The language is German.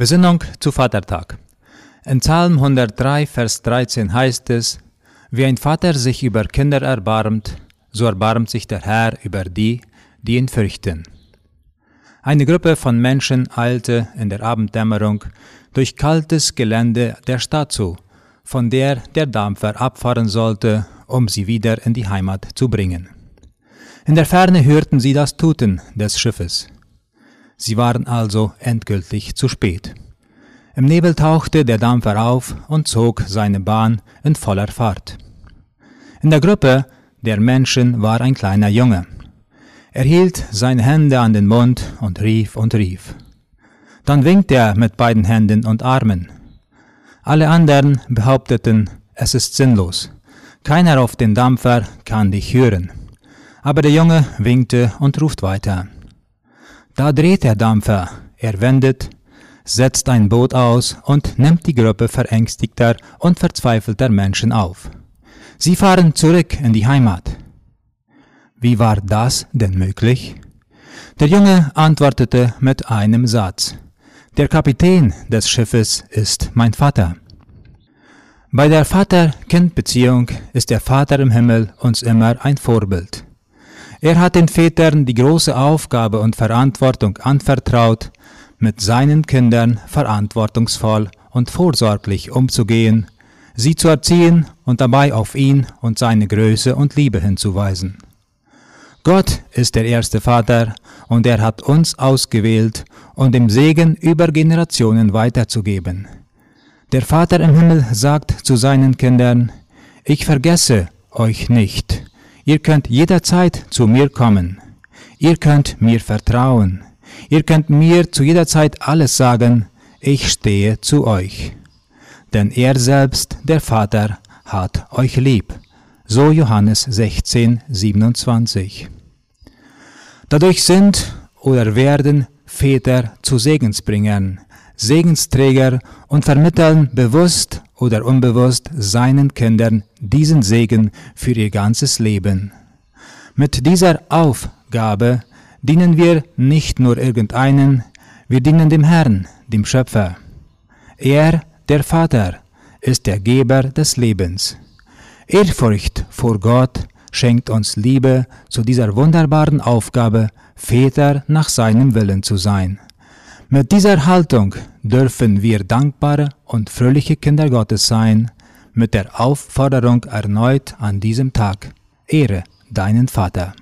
Besinnung zu Vatertag. In Psalm 103, Vers 13 heißt es, Wie ein Vater sich über Kinder erbarmt, so erbarmt sich der Herr über die, die ihn fürchten. Eine Gruppe von Menschen eilte in der Abenddämmerung durch kaltes Gelände der Stadt zu, von der der Dampfer abfahren sollte, um sie wieder in die Heimat zu bringen. In der Ferne hörten sie das Tuten des Schiffes. Sie waren also endgültig zu spät. Im Nebel tauchte der Dampfer auf und zog seine Bahn in voller Fahrt. In der Gruppe der Menschen war ein kleiner Junge. Er hielt seine Hände an den Mund und rief und rief. Dann winkte er mit beiden Händen und Armen. Alle anderen behaupteten, es ist sinnlos. Keiner auf den Dampfer kann dich hören. Aber der Junge winkte und ruft weiter. Da dreht der Dampfer, er wendet, setzt ein Boot aus und nimmt die Gruppe verängstigter und verzweifelter Menschen auf. Sie fahren zurück in die Heimat. Wie war das denn möglich? Der Junge antwortete mit einem Satz. Der Kapitän des Schiffes ist mein Vater. Bei der Vater-Kind-Beziehung ist der Vater im Himmel uns immer ein Vorbild. Er hat den Vätern die große Aufgabe und Verantwortung anvertraut, mit seinen Kindern verantwortungsvoll und vorsorglich umzugehen, sie zu erziehen und dabei auf ihn und seine Größe und Liebe hinzuweisen. Gott ist der erste Vater und er hat uns ausgewählt, um den Segen über Generationen weiterzugeben. Der Vater im Himmel sagt zu seinen Kindern, ich vergesse euch nicht. Ihr könnt jederzeit zu mir kommen. Ihr könnt mir vertrauen. Ihr könnt mir zu jeder Zeit alles sagen. Ich stehe zu euch. Denn er selbst, der Vater, hat euch lieb. So Johannes 16, 27. Dadurch sind oder werden Väter zu Segensbringern, Segensträger und vermitteln bewusst oder unbewusst seinen Kindern diesen Segen für ihr ganzes Leben. Mit dieser Aufgabe dienen wir nicht nur irgendeinen, wir dienen dem Herrn, dem Schöpfer. Er, der Vater, ist der Geber des Lebens. Ehrfurcht vor Gott schenkt uns Liebe zu dieser wunderbaren Aufgabe, Väter nach seinem Willen zu sein. Mit dieser Haltung dürfen wir dankbare und fröhliche Kinder Gottes sein, mit der Aufforderung erneut an diesem Tag, Ehre deinen Vater.